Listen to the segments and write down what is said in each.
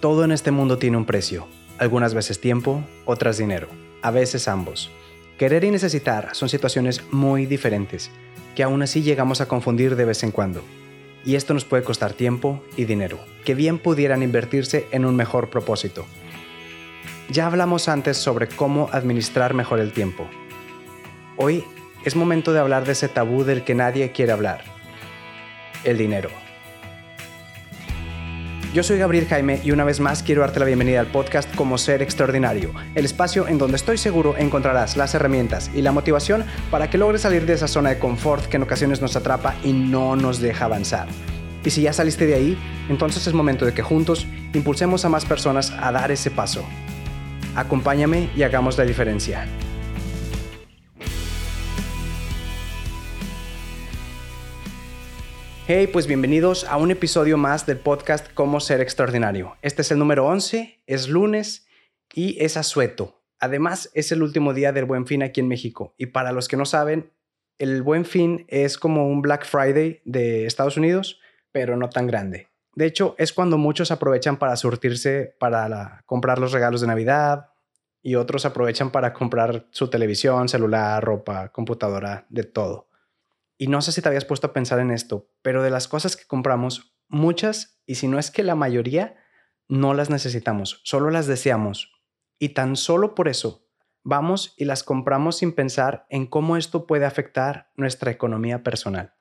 Todo en este mundo tiene un precio. Algunas veces tiempo, otras dinero. A veces ambos. Querer y necesitar son situaciones muy diferentes, que aún así llegamos a confundir de vez en cuando. Y esto nos puede costar tiempo y dinero, que bien pudieran invertirse en un mejor propósito. Ya hablamos antes sobre cómo administrar mejor el tiempo. Hoy es momento de hablar de ese tabú del que nadie quiere hablar, el dinero. Yo soy Gabriel Jaime y una vez más quiero darte la bienvenida al podcast Como Ser Extraordinario, el espacio en donde estoy seguro encontrarás las herramientas y la motivación para que logres salir de esa zona de confort que en ocasiones nos atrapa y no nos deja avanzar. Y si ya saliste de ahí, entonces es momento de que juntos impulsemos a más personas a dar ese paso. Acompáñame y hagamos la diferencia. Hey, pues bienvenidos a un episodio más del podcast Cómo ser extraordinario. Este es el número 11, es lunes y es asueto. Además, es el último día del Buen Fin aquí en México. Y para los que no saben, el Buen Fin es como un Black Friday de Estados Unidos, pero no tan grande. De hecho, es cuando muchos aprovechan para surtirse, para comprar los regalos de Navidad y otros aprovechan para comprar su televisión, celular, ropa, computadora, de todo. Y no sé si te habías puesto a pensar en esto, pero de las cosas que compramos, muchas, y si no es que la mayoría, no las necesitamos, solo las deseamos. Y tan solo por eso, vamos y las compramos sin pensar en cómo esto puede afectar nuestra economía personal.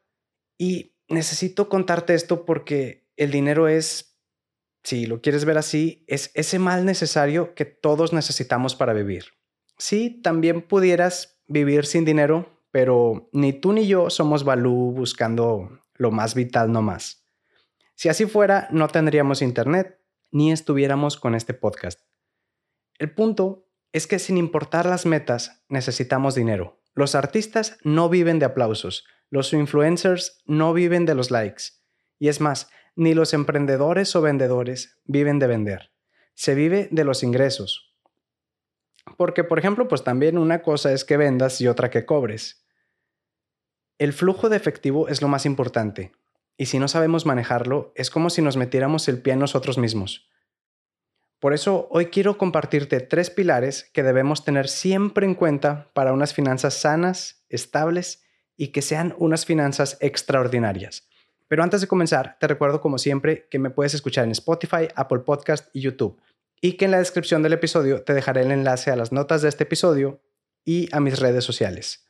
Y necesito contarte esto porque el dinero es, si lo quieres ver así, es ese mal necesario que todos necesitamos para vivir. Sí, también pudieras vivir sin dinero, pero ni tú ni yo somos Balú buscando lo más vital nomás. Si así fuera, no tendríamos internet ni estuviéramos con este podcast. El punto es que sin importar las metas, necesitamos dinero. Los artistas no viven de aplausos, los influencers no viven de los likes. Y es más, ni los emprendedores o vendedores viven de vender. Se vive de los ingresos, porque, por ejemplo, pues también una cosa es que vendas y otra que cobres. El flujo de efectivo es lo más importante, y si no sabemos manejarlo, es como si nos metiéramos el pie en nosotros mismos. Por eso hoy quiero compartirte tres pilares que debemos tener siempre en cuenta para unas finanzas sanas, estables y que sean unas finanzas extraordinarias. Pero antes de comenzar, te recuerdo como siempre que me puedes escuchar en Spotify, Apple Podcast y YouTube y que en la descripción del episodio te dejaré el enlace a las notas de este episodio y a mis redes sociales.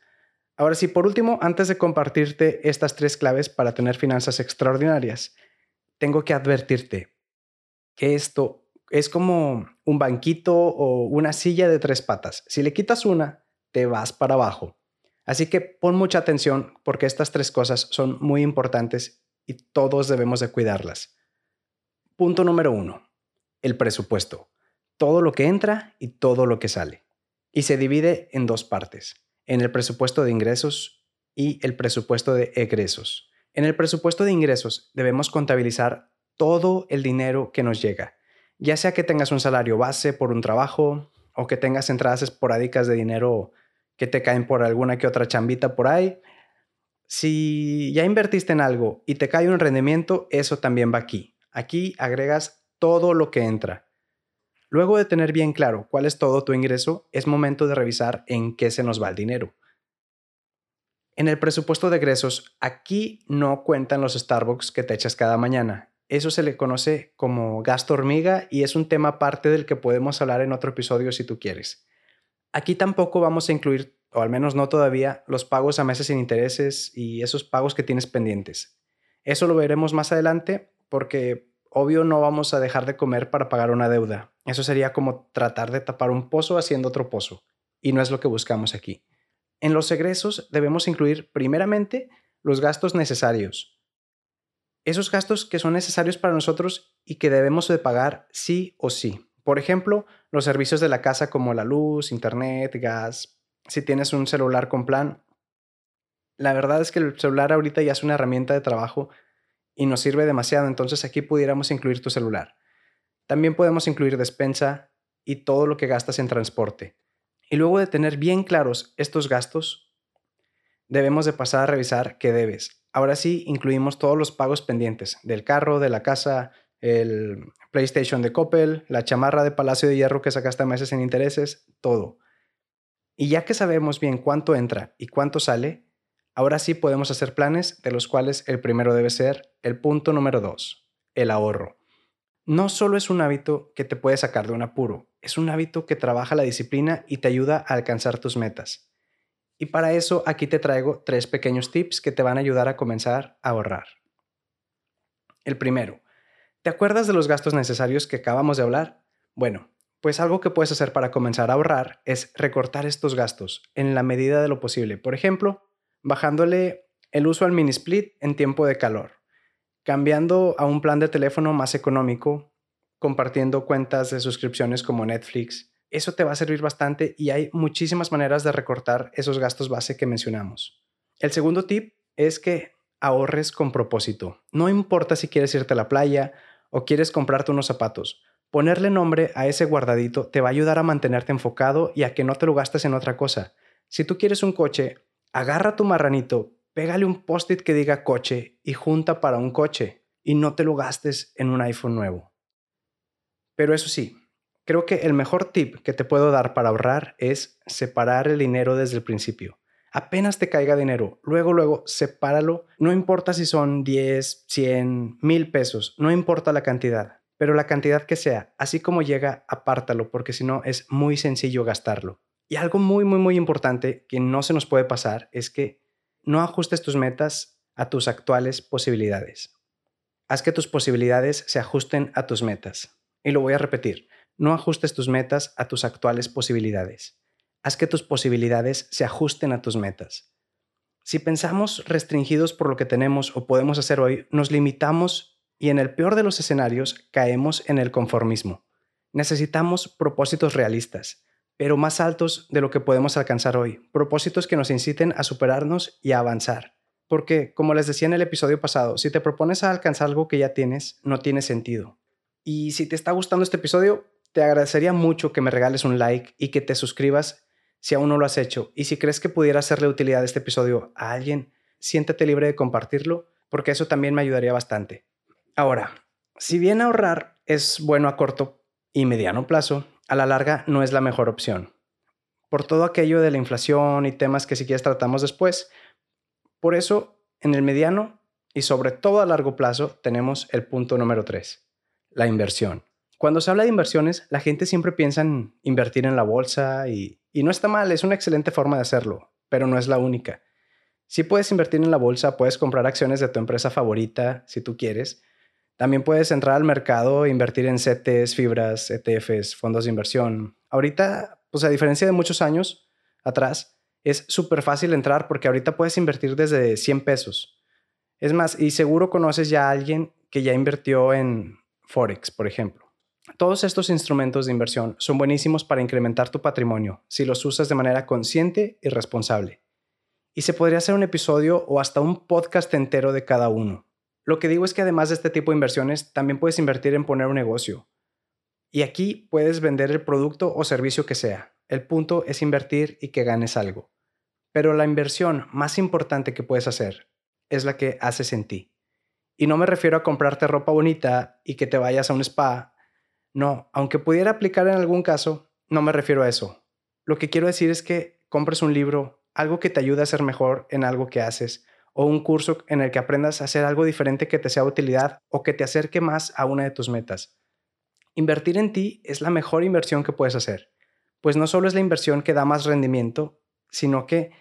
Ahora sí, por último, antes de compartirte estas tres claves para tener finanzas extraordinarias, tengo que advertirte que esto es como un banquito o una silla de tres patas. Si le quitas una, te vas para abajo. Así que pon mucha atención porque estas tres cosas son muy importantes y todos debemos de cuidarlas. Punto número uno el presupuesto, todo lo que entra y todo lo que sale. Y se divide en dos partes, en el presupuesto de ingresos y el presupuesto de egresos. En el presupuesto de ingresos debemos contabilizar todo el dinero que nos llega, ya sea que tengas un salario base por un trabajo o que tengas entradas esporádicas de dinero que te caen por alguna que otra chambita por ahí. Si ya invertiste en algo y te cae un rendimiento, eso también va aquí. Aquí agregas todo lo que entra. Luego de tener bien claro cuál es todo tu ingreso, es momento de revisar en qué se nos va el dinero. En el presupuesto de egresos, aquí no cuentan los Starbucks que te echas cada mañana. Eso se le conoce como gasto hormiga y es un tema aparte del que podemos hablar en otro episodio si tú quieres. Aquí tampoco vamos a incluir, o al menos no todavía, los pagos a meses sin intereses y esos pagos que tienes pendientes. Eso lo veremos más adelante porque obvio no vamos a dejar de comer para pagar una deuda. Eso sería como tratar de tapar un pozo haciendo otro pozo. Y no es lo que buscamos aquí. En los egresos debemos incluir primeramente los gastos necesarios. Esos gastos que son necesarios para nosotros y que debemos de pagar sí o sí. Por ejemplo, los servicios de la casa como la luz, internet, gas. Si tienes un celular con plan. La verdad es que el celular ahorita ya es una herramienta de trabajo y nos sirve demasiado, entonces aquí pudiéramos incluir tu celular. También podemos incluir despensa y todo lo que gastas en transporte. Y luego de tener bien claros estos gastos, debemos de pasar a revisar qué debes. Ahora sí, incluimos todos los pagos pendientes del carro, de la casa, el PlayStation de Coppel, la chamarra de Palacio de Hierro que sacaste meses en intereses, todo. Y ya que sabemos bien cuánto entra y cuánto sale, ahora sí podemos hacer planes de los cuales el primero debe ser el punto número dos, el ahorro. No solo es un hábito que te puede sacar de un apuro, es un hábito que trabaja la disciplina y te ayuda a alcanzar tus metas. Y para eso aquí te traigo tres pequeños tips que te van a ayudar a comenzar a ahorrar. El primero, ¿te acuerdas de los gastos necesarios que acabamos de hablar? Bueno, pues algo que puedes hacer para comenzar a ahorrar es recortar estos gastos en la medida de lo posible. Por ejemplo, bajándole el uso al mini split en tiempo de calor, cambiando a un plan de teléfono más económico, compartiendo cuentas de suscripciones como Netflix. Eso te va a servir bastante y hay muchísimas maneras de recortar esos gastos base que mencionamos. El segundo tip es que ahorres con propósito. No importa si quieres irte a la playa o quieres comprarte unos zapatos. Ponerle nombre a ese guardadito te va a ayudar a mantenerte enfocado y a que no te lo gastes en otra cosa. Si tú quieres un coche, agarra tu marranito, pégale un post-it que diga coche y junta para un coche y no te lo gastes en un iPhone nuevo. Pero eso sí, creo que el mejor tip que te puedo dar para ahorrar es separar el dinero desde el principio. Apenas te caiga dinero, luego, luego, sepáralo. No importa si son 10, 100, mil pesos, no importa la cantidad pero la cantidad que sea, así como llega, apártalo, porque si no es muy sencillo gastarlo. Y algo muy, muy, muy importante que no se nos puede pasar es que no ajustes tus metas a tus actuales posibilidades. Haz que tus posibilidades se ajusten a tus metas. Y lo voy a repetir, no ajustes tus metas a tus actuales posibilidades. Haz que tus posibilidades se ajusten a tus metas. Si pensamos restringidos por lo que tenemos o podemos hacer hoy, nos limitamos y en el peor de los escenarios caemos en el conformismo. Necesitamos propósitos realistas, pero más altos de lo que podemos alcanzar hoy, propósitos que nos inciten a superarnos y a avanzar. Porque, como les decía en el episodio pasado, si te propones a alcanzar algo que ya tienes, no tiene sentido. Y si te está gustando este episodio, te agradecería mucho que me regales un like y que te suscribas si aún no lo has hecho. Y si crees que pudiera hacerle utilidad este episodio a alguien, siéntete libre de compartirlo, porque eso también me ayudaría bastante. Ahora, si bien ahorrar es bueno a corto y mediano plazo, a la larga no es la mejor opción. Por todo aquello de la inflación y temas que si quieres tratamos después. Por eso, en el mediano y sobre todo a largo plazo tenemos el punto número 3, la inversión. Cuando se habla de inversiones, la gente siempre piensa en invertir en la bolsa y, y no está mal, es una excelente forma de hacerlo, pero no es la única. Si puedes invertir en la bolsa, puedes comprar acciones de tu empresa favorita si tú quieres, también puedes entrar al mercado e invertir en CTs, fibras, ETFs, fondos de inversión. Ahorita, pues a diferencia de muchos años atrás, es súper fácil entrar porque ahorita puedes invertir desde 100 pesos. Es más, y seguro conoces ya a alguien que ya invirtió en Forex, por ejemplo. Todos estos instrumentos de inversión son buenísimos para incrementar tu patrimonio si los usas de manera consciente y responsable. Y se podría hacer un episodio o hasta un podcast entero de cada uno. Lo que digo es que además de este tipo de inversiones, también puedes invertir en poner un negocio. Y aquí puedes vender el producto o servicio que sea. El punto es invertir y que ganes algo. Pero la inversión más importante que puedes hacer es la que haces en ti. Y no me refiero a comprarte ropa bonita y que te vayas a un spa. No, aunque pudiera aplicar en algún caso, no me refiero a eso. Lo que quiero decir es que compres un libro, algo que te ayude a ser mejor en algo que haces, o un curso en el que aprendas a hacer algo diferente que te sea de utilidad o que te acerque más a una de tus metas. Invertir en ti es la mejor inversión que puedes hacer, pues no solo es la inversión que da más rendimiento, sino que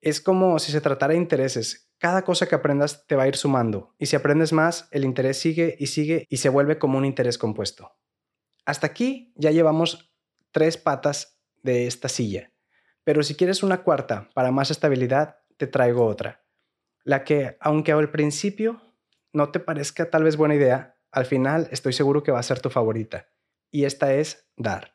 es como si se tratara de intereses. Cada cosa que aprendas te va a ir sumando y si aprendes más, el interés sigue y sigue y se vuelve como un interés compuesto. Hasta aquí ya llevamos tres patas de esta silla, pero si quieres una cuarta para más estabilidad, te traigo otra la que, aunque al principio no te parezca tal vez buena idea, al final estoy seguro que va a ser tu favorita. Y esta es dar.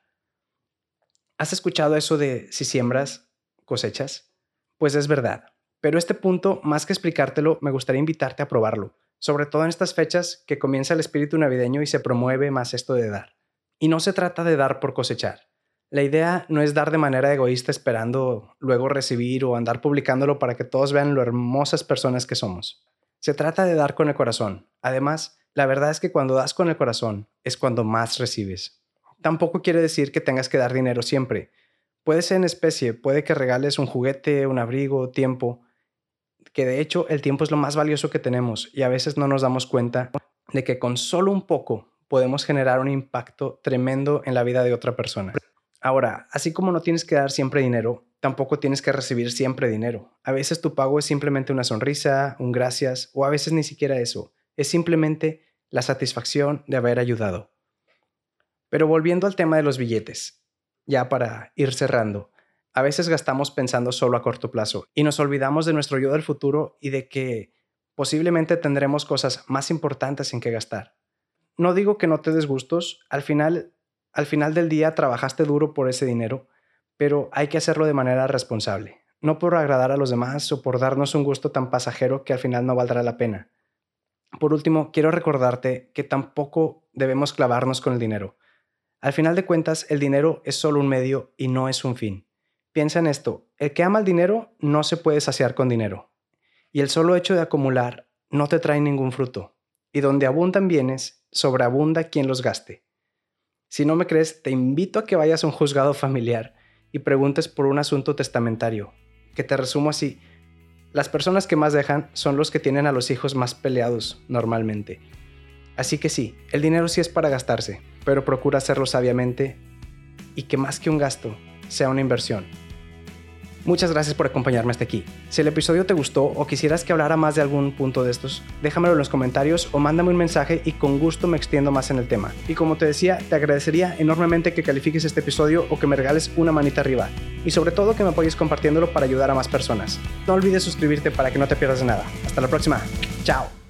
¿Has escuchado eso de si siembras, cosechas? Pues es verdad. Pero este punto, más que explicártelo, me gustaría invitarte a probarlo, sobre todo en estas fechas que comienza el espíritu navideño y se promueve más esto de dar. Y no se trata de dar por cosechar. La idea no es dar de manera egoísta esperando luego recibir o andar publicándolo para que todos vean lo hermosas personas que somos. Se trata de dar con el corazón. Además, La verdad es que cuando das con el corazón es cuando más recibes. Tampoco quiere decir que tengas que dar dinero siempre. Puede ser en especie, puede que regales un juguete, un abrigo, tiempo, que de hecho el tiempo es lo más valioso que tenemos y a veces no nos damos cuenta de que con solo un poco podemos generar un impacto tremendo en la vida de otra persona. Ahora, así como no tienes que dar siempre dinero, tampoco tienes que recibir siempre dinero. A veces tu pago es simplemente una sonrisa, un gracias, o a veces ni siquiera eso. Es simplemente la satisfacción de haber ayudado. Pero volviendo al tema de los billetes, ya para ir cerrando, a veces gastamos pensando solo a corto plazo y nos olvidamos de nuestro yo del futuro y de que posiblemente tendremos cosas más importantes en que gastar. No digo que no te des gustos, al final al final del día trabajaste duro por ese dinero, pero hay que hacerlo de manera responsable, no por agradar a los demás o por darnos un gusto tan pasajero que al final no valdrá la pena. Por último, quiero recordarte que tampoco debemos clavarnos con el dinero. Al final de cuentas, el dinero es solo un medio y no es un fin. Piensa en esto, el que ama el dinero no se puede saciar con dinero. Y el solo hecho de acumular no te trae ningún fruto. Y donde abundan bienes, sobreabunda quien los gaste. Si no me crees, te invito a que vayas a un juzgado familiar y preguntes por un asunto testamentario, que te resumo así. Las personas que más dejan son los que tienen a los hijos más peleados normalmente. Así que sí, el dinero sí es para gastarse, pero procura hacerlo sabiamente y que más que un gasto, sea una inversión. Muchas gracias por acompañarme hasta aquí. Si el episodio te gustó o quisieras que hablara más de algún punto de estos, déjamelo en los comentarios o mándame un mensaje y con gusto me extiendo más en el tema. Y como te decía, te agradecería enormemente que califiques este episodio o que me regales una manita arriba. Y sobre todo que me apoyes compartiéndolo para ayudar a más personas. No olvides suscribirte para que no te pierdas de nada. Hasta la próxima. Chao.